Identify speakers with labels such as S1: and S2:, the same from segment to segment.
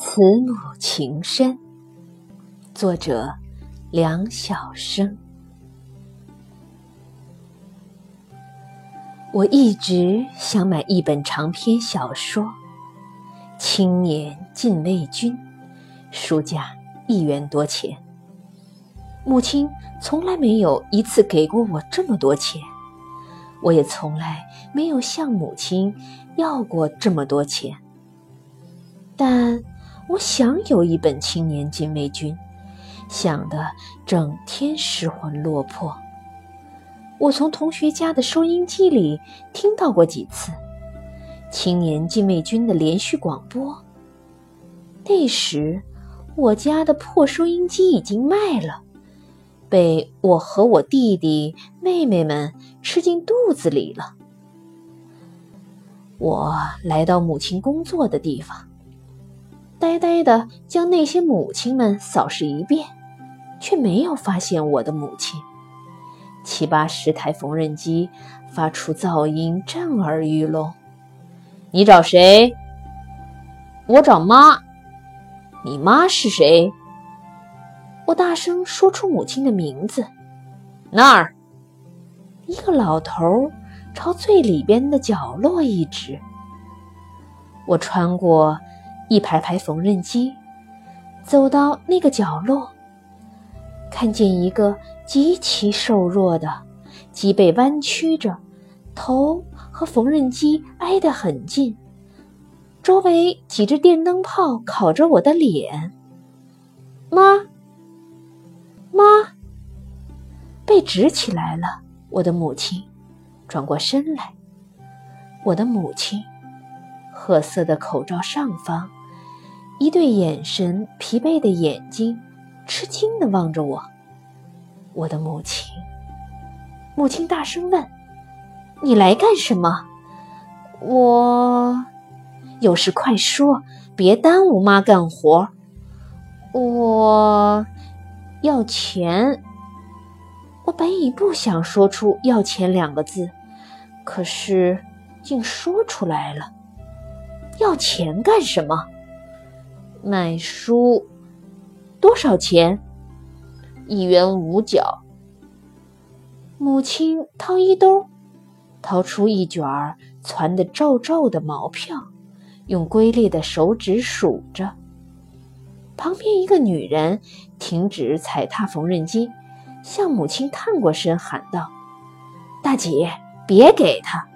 S1: 慈母情深，作者梁晓声。我一直想买一本长篇小说《青年禁卫军》，书价一元多钱。母亲从来没有一次给过我这么多钱，我也从来没有向母亲要过这么多钱。但我想有一本《青年禁卫军》，想的整天失魂落魄。我从同学家的收音机里听到过几次《青年禁卫军》的连续广播。那时，我家的破收音机已经卖了，被我和我弟弟妹妹们吃进肚子里了。我来到母亲工作的地方。呆呆地将那些母亲们扫视一遍，却没有发现我的母亲。七八十台缝纫机发出噪音，震耳欲聋。你找谁？我找妈。你妈是谁？我大声说出母亲的名字。那儿，一个老头朝最里边的角落一指。我穿过。一排排缝纫机，走到那个角落，看见一个极其瘦弱的，脊背弯曲着，头和缝纫机挨得很近，周围几只电灯泡烤着我的脸。妈，妈，被指起来了。我的母亲转过身来，我的母亲，褐色的口罩上方。一对眼神疲惫的眼睛，吃惊地望着我。我的母亲，母亲大声问：“你来干什么？”我有事快说，别耽误妈干活。我要钱。我本已不想说出“要钱”两个字，可是竟说出来了。要钱干什么？买书多少钱？一元五角。母亲掏衣兜，掏出一卷儿攒得皱皱的毛票，用龟裂的手指数着。旁边一个女人停止踩踏缝纫机，向母亲探过身，喊道：“大姐，别给他！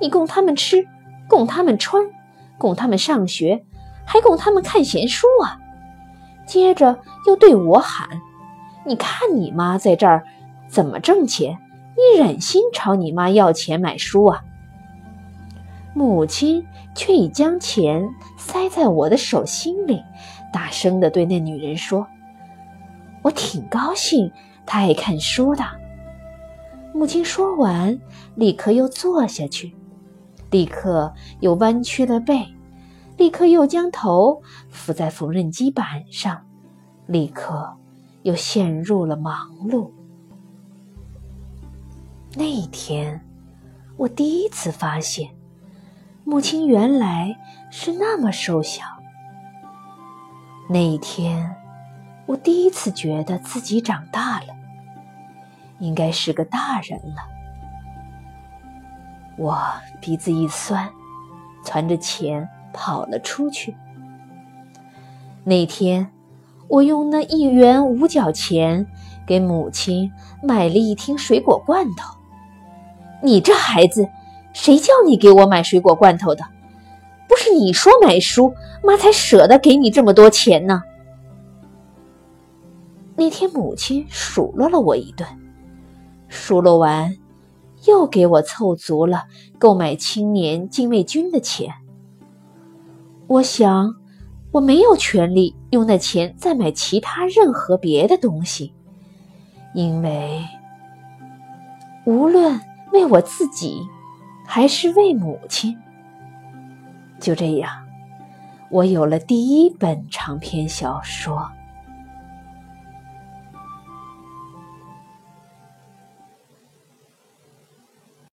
S1: 你供他们吃，供他们穿，供他们上学。”还供他们看闲书啊！接着又对我喊：“你看你妈在这儿怎么挣钱？你忍心朝你妈要钱买书啊？”母亲却已将钱塞在我的手心里，大声地对那女人说：“我挺高兴她爱看书的。”母亲说完，立刻又坐下去，立刻又弯曲了背。立刻又将头伏在缝纫机板上，立刻又陷入了忙碌。那一天，我第一次发现，母亲原来是那么瘦小。那一天，我第一次觉得自己长大了，应该是个大人了。我鼻子一酸，攒着钱。跑了出去。那天，我用那一元五角钱给母亲买了一听水果罐头。你这孩子，谁叫你给我买水果罐头的？不是你说买书，妈才舍得给你这么多钱呢。那天，母亲数落了我一顿，数落完，又给我凑足了购买青年禁卫军的钱。我想，我没有权利用那钱再买其他任何别的东西，因为无论为我自己，还是为母亲，就这样，我有了第一本长篇小说。